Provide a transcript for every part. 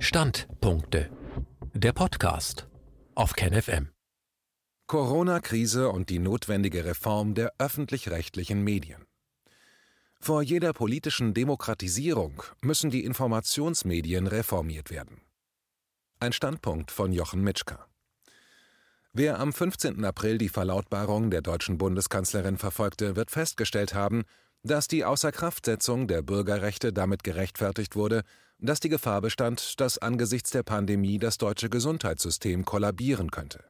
Standpunkte. Der Podcast auf KenFM. Corona-Krise und die notwendige Reform der öffentlich-rechtlichen Medien. Vor jeder politischen Demokratisierung müssen die Informationsmedien reformiert werden. Ein Standpunkt von Jochen Mitschka. Wer am 15. April die Verlautbarung der deutschen Bundeskanzlerin verfolgte, wird festgestellt haben, dass die Außerkraftsetzung der Bürgerrechte damit gerechtfertigt wurde, dass die Gefahr bestand, dass angesichts der Pandemie das deutsche Gesundheitssystem kollabieren könnte.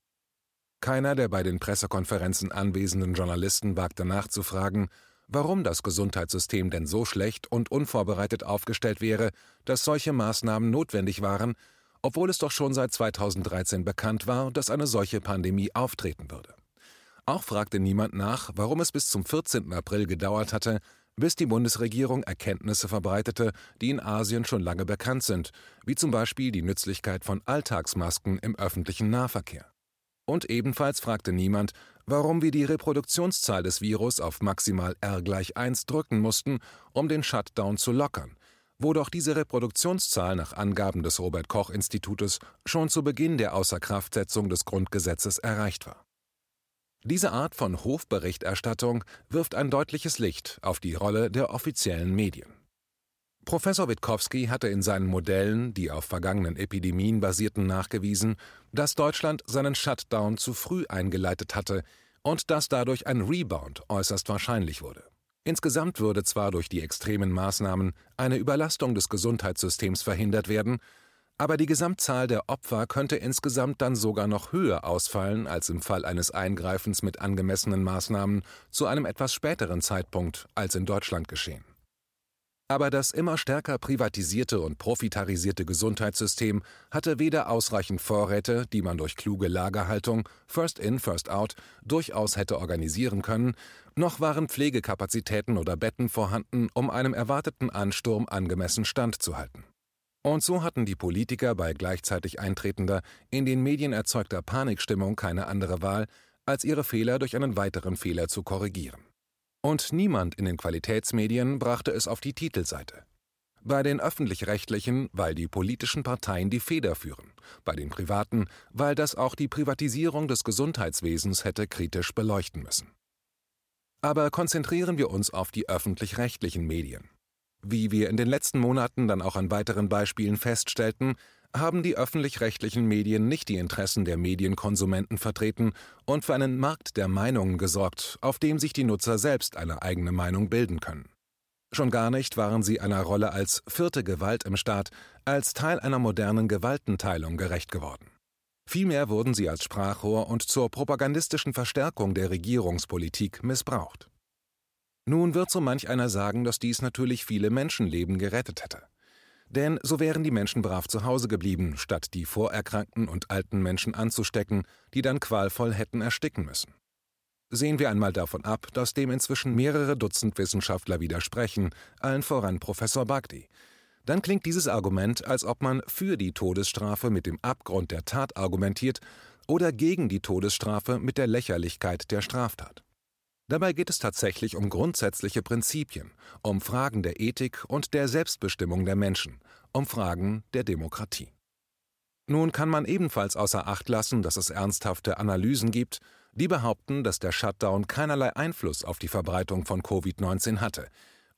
Keiner der bei den Pressekonferenzen anwesenden Journalisten wagte nachzufragen, warum das Gesundheitssystem denn so schlecht und unvorbereitet aufgestellt wäre, dass solche Maßnahmen notwendig waren, obwohl es doch schon seit 2013 bekannt war, dass eine solche Pandemie auftreten würde. Auch fragte niemand nach, warum es bis zum 14. April gedauert hatte, bis die Bundesregierung Erkenntnisse verbreitete, die in Asien schon lange bekannt sind, wie zum Beispiel die Nützlichkeit von Alltagsmasken im öffentlichen Nahverkehr. Und ebenfalls fragte niemand, warum wir die Reproduktionszahl des Virus auf maximal R gleich 1 drücken mussten, um den Shutdown zu lockern, wo doch diese Reproduktionszahl nach Angaben des Robert Koch Institutes schon zu Beginn der Außerkraftsetzung des Grundgesetzes erreicht war. Diese Art von Hofberichterstattung wirft ein deutliches Licht auf die Rolle der offiziellen Medien. Professor Witkowski hatte in seinen Modellen, die auf vergangenen Epidemien basierten, nachgewiesen, dass Deutschland seinen Shutdown zu früh eingeleitet hatte und dass dadurch ein Rebound äußerst wahrscheinlich wurde. Insgesamt würde zwar durch die extremen Maßnahmen eine Überlastung des Gesundheitssystems verhindert werden, aber die Gesamtzahl der Opfer könnte insgesamt dann sogar noch höher ausfallen als im Fall eines Eingreifens mit angemessenen Maßnahmen zu einem etwas späteren Zeitpunkt als in Deutschland geschehen. Aber das immer stärker privatisierte und profitarisierte Gesundheitssystem hatte weder ausreichend Vorräte, die man durch kluge Lagerhaltung, First in, First out, durchaus hätte organisieren können, noch waren Pflegekapazitäten oder Betten vorhanden, um einem erwarteten Ansturm angemessen standzuhalten. Und so hatten die Politiker bei gleichzeitig eintretender, in den Medien erzeugter Panikstimmung keine andere Wahl, als ihre Fehler durch einen weiteren Fehler zu korrigieren. Und niemand in den Qualitätsmedien brachte es auf die Titelseite. Bei den öffentlich-rechtlichen, weil die politischen Parteien die Feder führen, bei den privaten, weil das auch die Privatisierung des Gesundheitswesens hätte kritisch beleuchten müssen. Aber konzentrieren wir uns auf die öffentlich-rechtlichen Medien. Wie wir in den letzten Monaten dann auch an weiteren Beispielen feststellten, haben die öffentlich-rechtlichen Medien nicht die Interessen der Medienkonsumenten vertreten und für einen Markt der Meinungen gesorgt, auf dem sich die Nutzer selbst eine eigene Meinung bilden können. Schon gar nicht waren sie einer Rolle als vierte Gewalt im Staat, als Teil einer modernen Gewaltenteilung gerecht geworden. Vielmehr wurden sie als Sprachrohr und zur propagandistischen Verstärkung der Regierungspolitik missbraucht. Nun wird so manch einer sagen, dass dies natürlich viele Menschenleben gerettet hätte. Denn so wären die Menschen brav zu Hause geblieben, statt die vorerkrankten und alten Menschen anzustecken, die dann qualvoll hätten ersticken müssen. Sehen wir einmal davon ab, dass dem inzwischen mehrere Dutzend Wissenschaftler widersprechen, allen voran Professor Bagdi. Dann klingt dieses Argument, als ob man für die Todesstrafe mit dem Abgrund der Tat argumentiert oder gegen die Todesstrafe mit der Lächerlichkeit der Straftat. Dabei geht es tatsächlich um grundsätzliche Prinzipien, um Fragen der Ethik und der Selbstbestimmung der Menschen, um Fragen der Demokratie. Nun kann man ebenfalls außer Acht lassen, dass es ernsthafte Analysen gibt, die behaupten, dass der Shutdown keinerlei Einfluss auf die Verbreitung von Covid-19 hatte,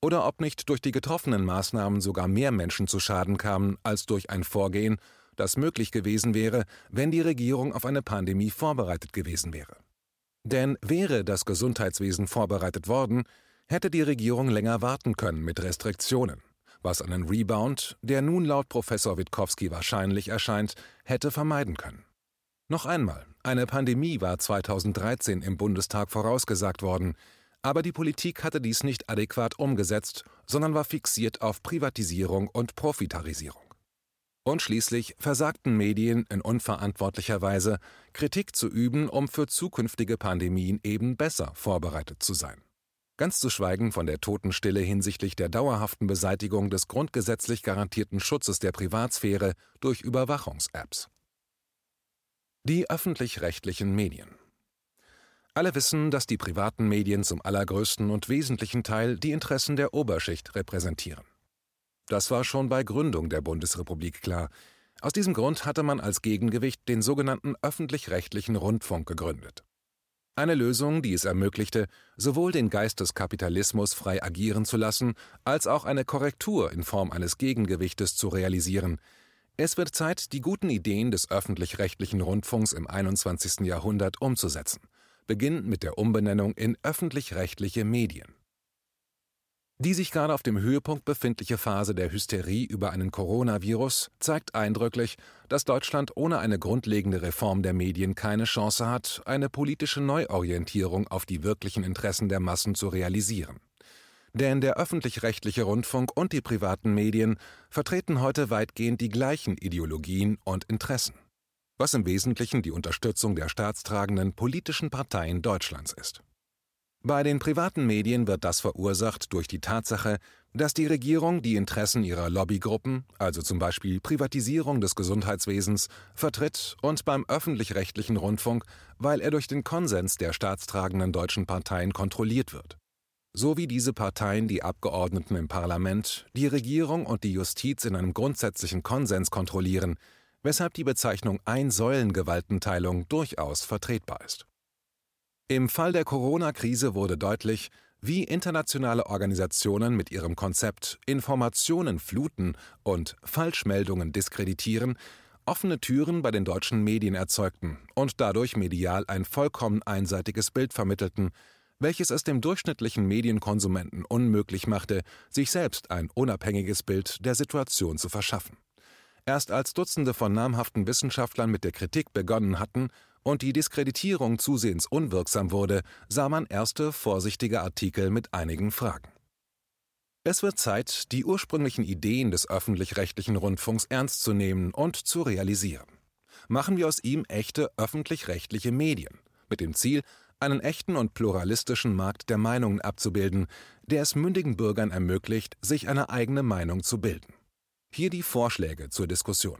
oder ob nicht durch die getroffenen Maßnahmen sogar mehr Menschen zu Schaden kamen als durch ein Vorgehen, das möglich gewesen wäre, wenn die Regierung auf eine Pandemie vorbereitet gewesen wäre. Denn wäre das Gesundheitswesen vorbereitet worden, hätte die Regierung länger warten können mit Restriktionen, was einen Rebound, der nun laut Professor Witkowski wahrscheinlich erscheint, hätte vermeiden können. Noch einmal, eine Pandemie war 2013 im Bundestag vorausgesagt worden, aber die Politik hatte dies nicht adäquat umgesetzt, sondern war fixiert auf Privatisierung und Profitarisierung. Und schließlich versagten Medien in unverantwortlicher Weise, Kritik zu üben, um für zukünftige Pandemien eben besser vorbereitet zu sein. Ganz zu schweigen von der Totenstille hinsichtlich der dauerhaften Beseitigung des grundgesetzlich garantierten Schutzes der Privatsphäre durch Überwachungs-Apps. Die öffentlich-rechtlichen Medien. Alle wissen, dass die privaten Medien zum allergrößten und wesentlichen Teil die Interessen der Oberschicht repräsentieren. Das war schon bei Gründung der Bundesrepublik klar. Aus diesem Grund hatte man als Gegengewicht den sogenannten öffentlich-rechtlichen Rundfunk gegründet. Eine Lösung, die es ermöglichte, sowohl den Geist des Kapitalismus frei agieren zu lassen, als auch eine Korrektur in Form eines Gegengewichtes zu realisieren. Es wird Zeit, die guten Ideen des öffentlich-rechtlichen Rundfunks im 21. Jahrhundert umzusetzen, beginnend mit der Umbenennung in öffentlich-rechtliche Medien. Die sich gerade auf dem Höhepunkt befindliche Phase der Hysterie über einen Coronavirus zeigt eindrücklich, dass Deutschland ohne eine grundlegende Reform der Medien keine Chance hat, eine politische Neuorientierung auf die wirklichen Interessen der Massen zu realisieren. Denn der öffentlich-rechtliche Rundfunk und die privaten Medien vertreten heute weitgehend die gleichen Ideologien und Interessen, was im Wesentlichen die Unterstützung der staatstragenden politischen Parteien Deutschlands ist. Bei den privaten Medien wird das verursacht durch die Tatsache, dass die Regierung die Interessen ihrer Lobbygruppen, also zum Beispiel Privatisierung des Gesundheitswesens, vertritt und beim öffentlich-rechtlichen Rundfunk, weil er durch den Konsens der staatstragenden deutschen Parteien kontrolliert wird. So wie diese Parteien die Abgeordneten im Parlament, die Regierung und die Justiz in einem grundsätzlichen Konsens kontrollieren, weshalb die Bezeichnung Ein-Säulen-Gewaltenteilung durchaus vertretbar ist. Im Fall der Corona-Krise wurde deutlich, wie internationale Organisationen mit ihrem Konzept Informationen fluten und Falschmeldungen diskreditieren, offene Türen bei den deutschen Medien erzeugten und dadurch medial ein vollkommen einseitiges Bild vermittelten, welches es dem durchschnittlichen Medienkonsumenten unmöglich machte, sich selbst ein unabhängiges Bild der Situation zu verschaffen. Erst als Dutzende von namhaften Wissenschaftlern mit der Kritik begonnen hatten, und die Diskreditierung zusehends unwirksam wurde, sah man erste vorsichtige Artikel mit einigen Fragen. Es wird Zeit, die ursprünglichen Ideen des öffentlich-rechtlichen Rundfunks ernst zu nehmen und zu realisieren. Machen wir aus ihm echte öffentlich-rechtliche Medien, mit dem Ziel, einen echten und pluralistischen Markt der Meinungen abzubilden, der es mündigen Bürgern ermöglicht, sich eine eigene Meinung zu bilden. Hier die Vorschläge zur Diskussion.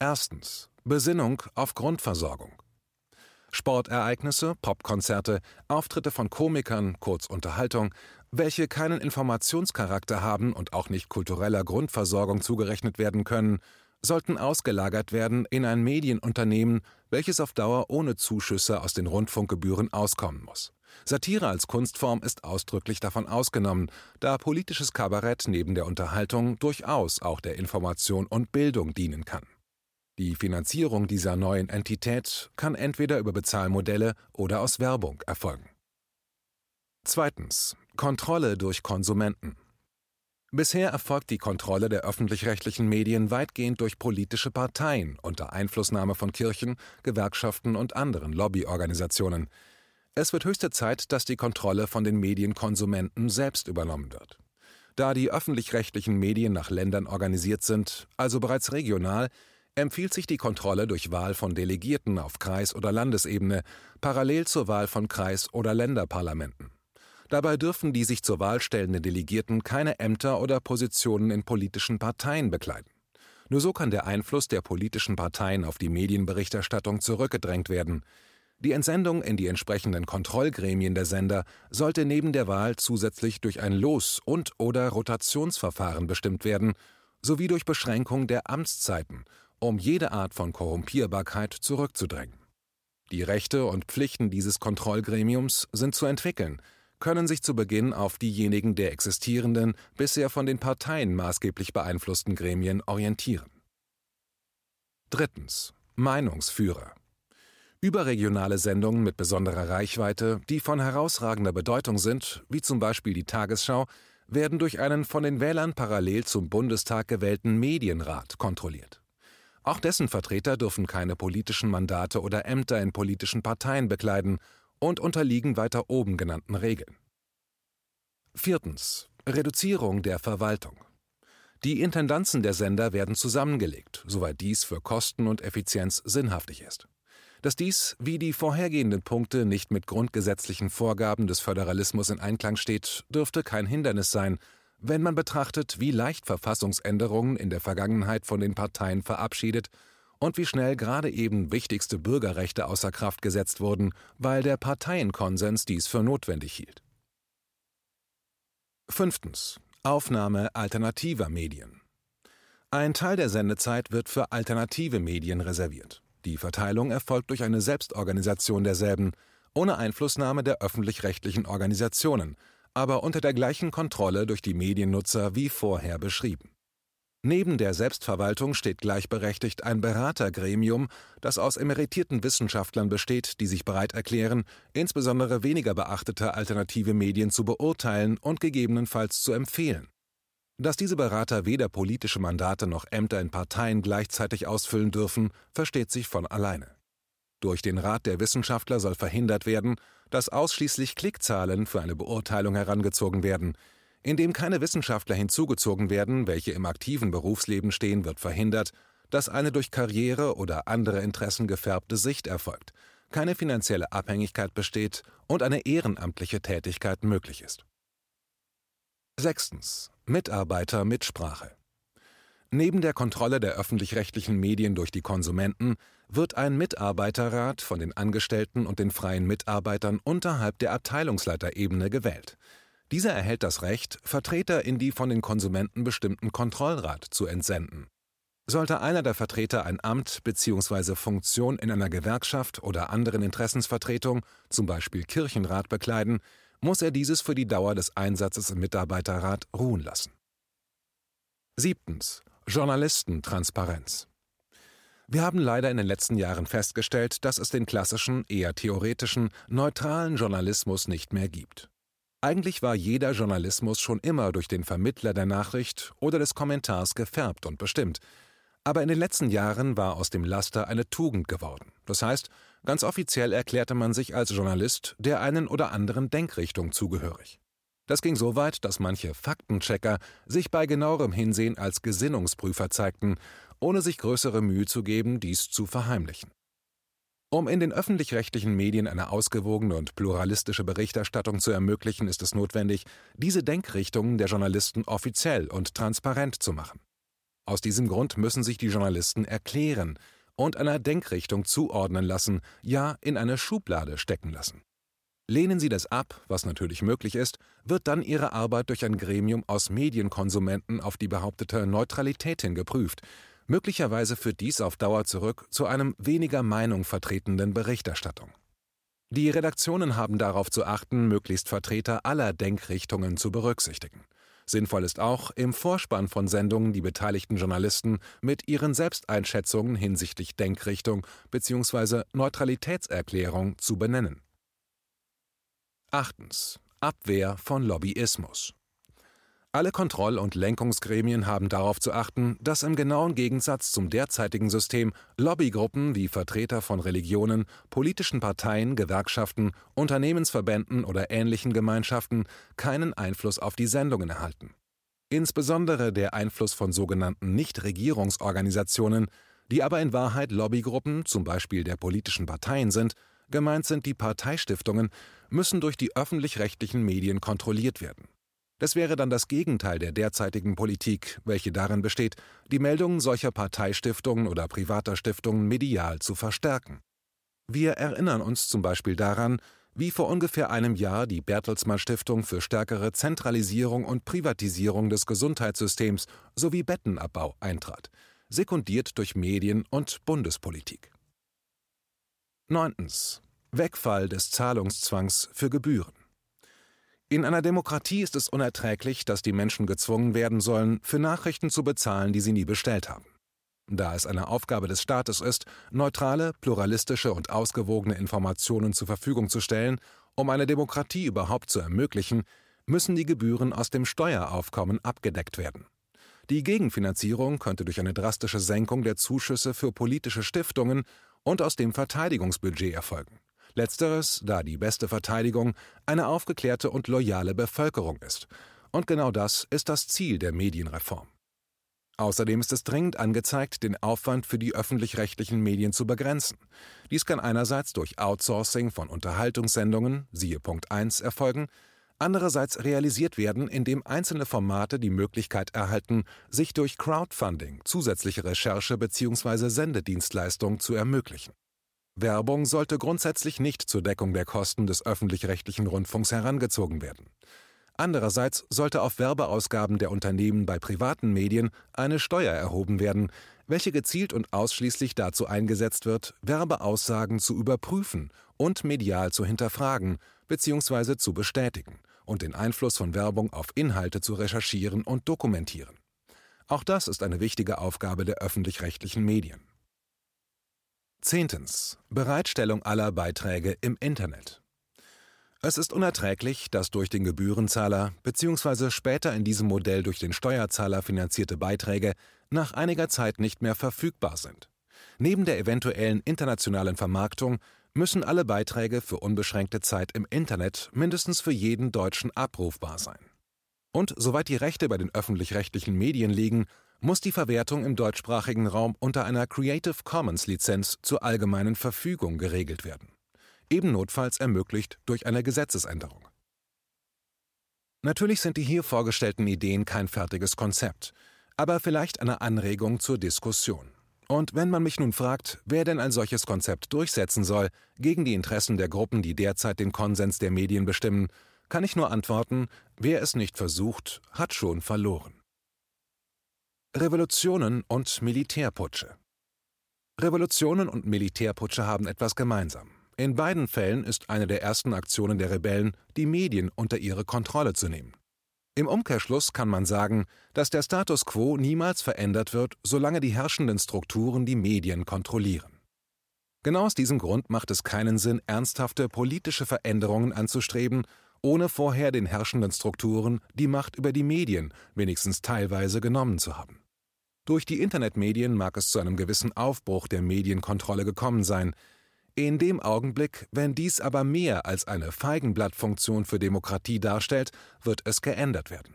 Erstens. Besinnung auf Grundversorgung. Sportereignisse, Popkonzerte, Auftritte von Komikern, kurz Unterhaltung, welche keinen Informationscharakter haben und auch nicht kultureller Grundversorgung zugerechnet werden können, sollten ausgelagert werden in ein Medienunternehmen, welches auf Dauer ohne Zuschüsse aus den Rundfunkgebühren auskommen muss. Satire als Kunstform ist ausdrücklich davon ausgenommen, da politisches Kabarett neben der Unterhaltung durchaus auch der Information und Bildung dienen kann. Die Finanzierung dieser neuen Entität kann entweder über Bezahlmodelle oder aus Werbung erfolgen. Zweitens. Kontrolle durch Konsumenten. Bisher erfolgt die Kontrolle der öffentlich-rechtlichen Medien weitgehend durch politische Parteien unter Einflussnahme von Kirchen, Gewerkschaften und anderen Lobbyorganisationen. Es wird höchste Zeit, dass die Kontrolle von den Medienkonsumenten selbst übernommen wird. Da die öffentlich-rechtlichen Medien nach Ländern organisiert sind, also bereits regional, empfiehlt sich die Kontrolle durch Wahl von Delegierten auf Kreis- oder Landesebene, parallel zur Wahl von Kreis- oder Länderparlamenten. Dabei dürfen die sich zur Wahl stellenden Delegierten keine Ämter oder Positionen in politischen Parteien bekleiden. Nur so kann der Einfluss der politischen Parteien auf die Medienberichterstattung zurückgedrängt werden. Die Entsendung in die entsprechenden Kontrollgremien der Sender sollte neben der Wahl zusätzlich durch ein Los- und/oder Rotationsverfahren bestimmt werden, sowie durch Beschränkung der Amtszeiten um jede Art von Korrumpierbarkeit zurückzudrängen. Die Rechte und Pflichten dieses Kontrollgremiums sind zu entwickeln, können sich zu Beginn auf diejenigen der existierenden, bisher von den Parteien maßgeblich beeinflussten Gremien orientieren. Drittens. Meinungsführer. Überregionale Sendungen mit besonderer Reichweite, die von herausragender Bedeutung sind, wie zum Beispiel die Tagesschau, werden durch einen von den Wählern parallel zum Bundestag gewählten Medienrat kontrolliert. Auch dessen Vertreter dürfen keine politischen Mandate oder Ämter in politischen Parteien bekleiden und unterliegen weiter oben genannten Regeln. Viertens. Reduzierung der Verwaltung. Die Intendanzen der Sender werden zusammengelegt, soweit dies für Kosten und Effizienz sinnhaftig ist. Dass dies, wie die vorhergehenden Punkte, nicht mit grundgesetzlichen Vorgaben des Föderalismus in Einklang steht, dürfte kein Hindernis sein, wenn man betrachtet, wie leicht Verfassungsänderungen in der Vergangenheit von den Parteien verabschiedet und wie schnell gerade eben wichtigste Bürgerrechte außer Kraft gesetzt wurden, weil der Parteienkonsens dies für notwendig hielt. Fünftens. Aufnahme alternativer Medien. Ein Teil der Sendezeit wird für alternative Medien reserviert. Die Verteilung erfolgt durch eine Selbstorganisation derselben, ohne Einflussnahme der öffentlich-rechtlichen Organisationen, aber unter der gleichen Kontrolle durch die Mediennutzer wie vorher beschrieben. Neben der Selbstverwaltung steht gleichberechtigt ein Beratergremium, das aus emeritierten Wissenschaftlern besteht, die sich bereit erklären, insbesondere weniger beachtete alternative Medien zu beurteilen und gegebenenfalls zu empfehlen. Dass diese Berater weder politische Mandate noch Ämter in Parteien gleichzeitig ausfüllen dürfen, versteht sich von alleine. Durch den Rat der Wissenschaftler soll verhindert werden, dass ausschließlich Klickzahlen für eine Beurteilung herangezogen werden, indem keine Wissenschaftler hinzugezogen werden, welche im aktiven Berufsleben stehen, wird verhindert, dass eine durch Karriere oder andere Interessen gefärbte Sicht erfolgt, keine finanzielle Abhängigkeit besteht und eine ehrenamtliche Tätigkeit möglich ist. Sechstens. Mitarbeitermitsprache. Neben der Kontrolle der öffentlich-rechtlichen Medien durch die Konsumenten wird ein Mitarbeiterrat von den Angestellten und den freien Mitarbeitern unterhalb der Abteilungsleiterebene gewählt. Dieser erhält das Recht, Vertreter in die von den Konsumenten bestimmten Kontrollrat zu entsenden. Sollte einer der Vertreter ein Amt bzw. Funktion in einer Gewerkschaft oder anderen Interessensvertretung, zum Beispiel Kirchenrat, bekleiden, muss er dieses für die Dauer des Einsatzes im Mitarbeiterrat ruhen lassen. Siebtens. Journalistentransparenz. Wir haben leider in den letzten Jahren festgestellt, dass es den klassischen, eher theoretischen, neutralen Journalismus nicht mehr gibt. Eigentlich war jeder Journalismus schon immer durch den Vermittler der Nachricht oder des Kommentars gefärbt und bestimmt. Aber in den letzten Jahren war aus dem Laster eine Tugend geworden. Das heißt, ganz offiziell erklärte man sich als Journalist der einen oder anderen Denkrichtung zugehörig. Das ging so weit, dass manche Faktenchecker sich bei genauerem Hinsehen als Gesinnungsprüfer zeigten, ohne sich größere Mühe zu geben, dies zu verheimlichen. Um in den öffentlich-rechtlichen Medien eine ausgewogene und pluralistische Berichterstattung zu ermöglichen, ist es notwendig, diese Denkrichtungen der Journalisten offiziell und transparent zu machen. Aus diesem Grund müssen sich die Journalisten erklären und einer Denkrichtung zuordnen lassen, ja in eine Schublade stecken lassen. Lehnen sie das ab, was natürlich möglich ist, wird dann ihre Arbeit durch ein Gremium aus Medienkonsumenten auf die behauptete Neutralität hin geprüft, Möglicherweise führt dies auf Dauer zurück zu einem weniger Meinung vertretenden Berichterstattung. Die Redaktionen haben darauf zu achten, möglichst Vertreter aller Denkrichtungen zu berücksichtigen. Sinnvoll ist auch, im Vorspann von Sendungen die beteiligten Journalisten mit ihren Selbsteinschätzungen hinsichtlich Denkrichtung bzw. Neutralitätserklärung zu benennen. Achtens. Abwehr von Lobbyismus. Alle Kontroll- und Lenkungsgremien haben darauf zu achten, dass im genauen Gegensatz zum derzeitigen System Lobbygruppen wie Vertreter von Religionen, politischen Parteien, Gewerkschaften, Unternehmensverbänden oder ähnlichen Gemeinschaften keinen Einfluss auf die Sendungen erhalten. Insbesondere der Einfluss von sogenannten Nichtregierungsorganisationen, die aber in Wahrheit Lobbygruppen, zum Beispiel der politischen Parteien sind, gemeint sind die Parteistiftungen, müssen durch die öffentlich-rechtlichen Medien kontrolliert werden. Das wäre dann das Gegenteil der derzeitigen Politik, welche darin besteht, die Meldungen solcher Parteistiftungen oder privater Stiftungen medial zu verstärken. Wir erinnern uns zum Beispiel daran, wie vor ungefähr einem Jahr die Bertelsmann Stiftung für stärkere Zentralisierung und Privatisierung des Gesundheitssystems sowie Bettenabbau eintrat, sekundiert durch Medien und Bundespolitik. 9. Wegfall des Zahlungszwangs für Gebühren. In einer Demokratie ist es unerträglich, dass die Menschen gezwungen werden sollen, für Nachrichten zu bezahlen, die sie nie bestellt haben. Da es eine Aufgabe des Staates ist, neutrale, pluralistische und ausgewogene Informationen zur Verfügung zu stellen, um eine Demokratie überhaupt zu ermöglichen, müssen die Gebühren aus dem Steueraufkommen abgedeckt werden. Die Gegenfinanzierung könnte durch eine drastische Senkung der Zuschüsse für politische Stiftungen und aus dem Verteidigungsbudget erfolgen. Letzteres, da die beste Verteidigung eine aufgeklärte und loyale Bevölkerung ist. Und genau das ist das Ziel der Medienreform. Außerdem ist es dringend angezeigt, den Aufwand für die öffentlich-rechtlichen Medien zu begrenzen. Dies kann einerseits durch Outsourcing von Unterhaltungssendungen, siehe Punkt 1, erfolgen, andererseits realisiert werden, indem einzelne Formate die Möglichkeit erhalten, sich durch Crowdfunding zusätzliche Recherche bzw. Sendedienstleistung zu ermöglichen. Werbung sollte grundsätzlich nicht zur Deckung der Kosten des öffentlich-rechtlichen Rundfunks herangezogen werden. Andererseits sollte auf Werbeausgaben der Unternehmen bei privaten Medien eine Steuer erhoben werden, welche gezielt und ausschließlich dazu eingesetzt wird, Werbeaussagen zu überprüfen und medial zu hinterfragen bzw. zu bestätigen und den Einfluss von Werbung auf Inhalte zu recherchieren und dokumentieren. Auch das ist eine wichtige Aufgabe der öffentlich-rechtlichen Medien. Zehntens. Bereitstellung aller Beiträge im Internet. Es ist unerträglich, dass durch den Gebührenzahler bzw. später in diesem Modell durch den Steuerzahler finanzierte Beiträge nach einiger Zeit nicht mehr verfügbar sind. Neben der eventuellen internationalen Vermarktung müssen alle Beiträge für unbeschränkte Zeit im Internet mindestens für jeden Deutschen abrufbar sein. Und soweit die Rechte bei den öffentlich-rechtlichen Medien liegen, muss die Verwertung im deutschsprachigen Raum unter einer Creative Commons Lizenz zur allgemeinen Verfügung geregelt werden eben notfalls ermöglicht durch eine Gesetzesänderung. Natürlich sind die hier vorgestellten Ideen kein fertiges Konzept, aber vielleicht eine Anregung zur Diskussion. Und wenn man mich nun fragt, wer denn ein solches Konzept durchsetzen soll, gegen die Interessen der Gruppen, die derzeit den Konsens der Medien bestimmen, kann ich nur antworten, wer es nicht versucht, hat schon verloren. Revolutionen und Militärputsche Revolutionen und Militärputsche haben etwas gemeinsam. In beiden Fällen ist eine der ersten Aktionen der Rebellen, die Medien unter ihre Kontrolle zu nehmen. Im Umkehrschluss kann man sagen, dass der Status quo niemals verändert wird, solange die herrschenden Strukturen die Medien kontrollieren. Genau aus diesem Grund macht es keinen Sinn, ernsthafte politische Veränderungen anzustreben, ohne vorher den herrschenden Strukturen die Macht über die Medien wenigstens teilweise genommen zu haben. Durch die Internetmedien mag es zu einem gewissen Aufbruch der Medienkontrolle gekommen sein, in dem Augenblick, wenn dies aber mehr als eine Feigenblattfunktion für Demokratie darstellt, wird es geändert werden.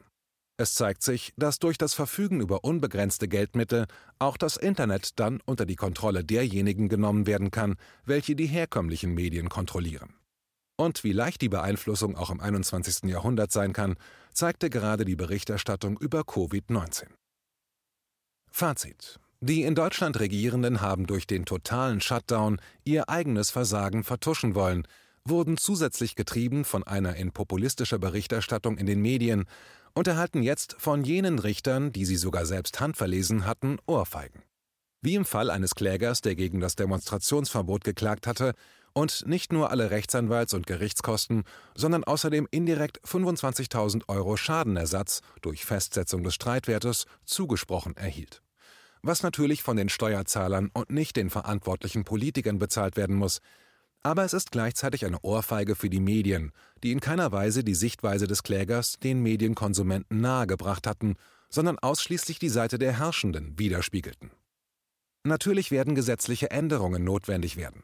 Es zeigt sich, dass durch das Verfügen über unbegrenzte Geldmittel auch das Internet dann unter die Kontrolle derjenigen genommen werden kann, welche die herkömmlichen Medien kontrollieren. Und wie leicht die Beeinflussung auch im 21. Jahrhundert sein kann, zeigte gerade die Berichterstattung über Covid-19. Fazit die in Deutschland Regierenden haben durch den totalen Shutdown ihr eigenes Versagen vertuschen wollen, wurden zusätzlich getrieben von einer in populistischer Berichterstattung in den Medien und erhalten jetzt von jenen Richtern, die sie sogar selbst handverlesen hatten, Ohrfeigen. Wie im Fall eines Klägers, der gegen das Demonstrationsverbot geklagt hatte und nicht nur alle Rechtsanwalts- und Gerichtskosten, sondern außerdem indirekt 25.000 Euro Schadenersatz durch Festsetzung des Streitwertes zugesprochen erhielt was natürlich von den Steuerzahlern und nicht den verantwortlichen Politikern bezahlt werden muss. Aber es ist gleichzeitig eine Ohrfeige für die Medien, die in keiner Weise die Sichtweise des Klägers den Medienkonsumenten nahegebracht hatten, sondern ausschließlich die Seite der Herrschenden widerspiegelten. Natürlich werden gesetzliche Änderungen notwendig werden.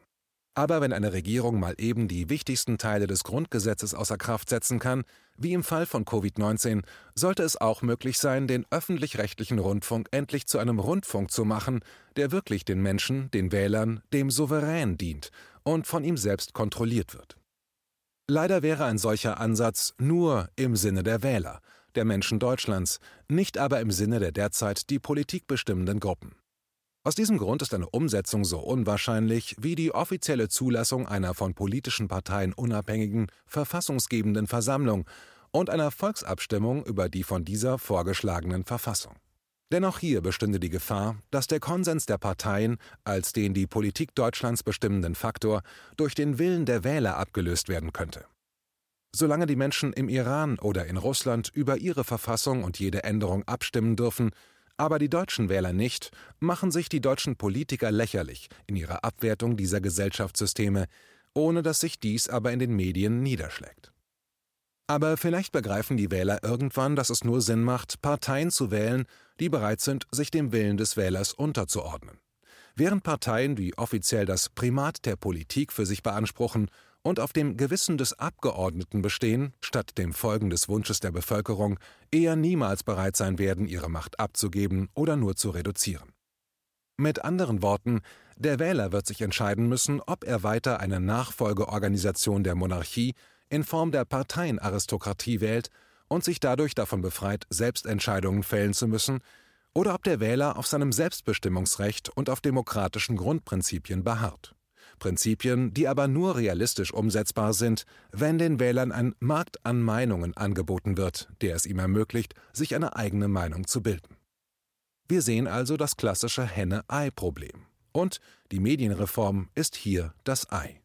Aber wenn eine Regierung mal eben die wichtigsten Teile des Grundgesetzes außer Kraft setzen kann, wie im Fall von Covid-19, sollte es auch möglich sein, den öffentlich-rechtlichen Rundfunk endlich zu einem Rundfunk zu machen, der wirklich den Menschen, den Wählern, dem Souverän dient und von ihm selbst kontrolliert wird. Leider wäre ein solcher Ansatz nur im Sinne der Wähler, der Menschen Deutschlands, nicht aber im Sinne der derzeit die Politik bestimmenden Gruppen. Aus diesem Grund ist eine Umsetzung so unwahrscheinlich wie die offizielle Zulassung einer von politischen Parteien unabhängigen, verfassungsgebenden Versammlung und einer Volksabstimmung über die von dieser vorgeschlagenen Verfassung. Denn auch hier bestünde die Gefahr, dass der Konsens der Parteien als den die Politik Deutschlands bestimmenden Faktor durch den Willen der Wähler abgelöst werden könnte. Solange die Menschen im Iran oder in Russland über ihre Verfassung und jede Änderung abstimmen dürfen, aber die deutschen Wähler nicht, machen sich die deutschen Politiker lächerlich in ihrer Abwertung dieser Gesellschaftssysteme, ohne dass sich dies aber in den Medien niederschlägt. Aber vielleicht begreifen die Wähler irgendwann, dass es nur Sinn macht, Parteien zu wählen, die bereit sind, sich dem Willen des Wählers unterzuordnen. Während Parteien, die offiziell das Primat der Politik für sich beanspruchen und auf dem Gewissen des Abgeordneten bestehen, statt dem Folgen des Wunsches der Bevölkerung, eher niemals bereit sein werden, ihre Macht abzugeben oder nur zu reduzieren. Mit anderen Worten, der Wähler wird sich entscheiden müssen, ob er weiter eine Nachfolgeorganisation der Monarchie in Form der Parteienaristokratie wählt und sich dadurch davon befreit, selbst Entscheidungen fällen zu müssen, oder ob der Wähler auf seinem Selbstbestimmungsrecht und auf demokratischen Grundprinzipien beharrt. Prinzipien, die aber nur realistisch umsetzbar sind, wenn den Wählern ein Markt an Meinungen angeboten wird, der es ihm ermöglicht, sich eine eigene Meinung zu bilden. Wir sehen also das klassische Henne-Ei-Problem. Und die Medienreform ist hier das Ei.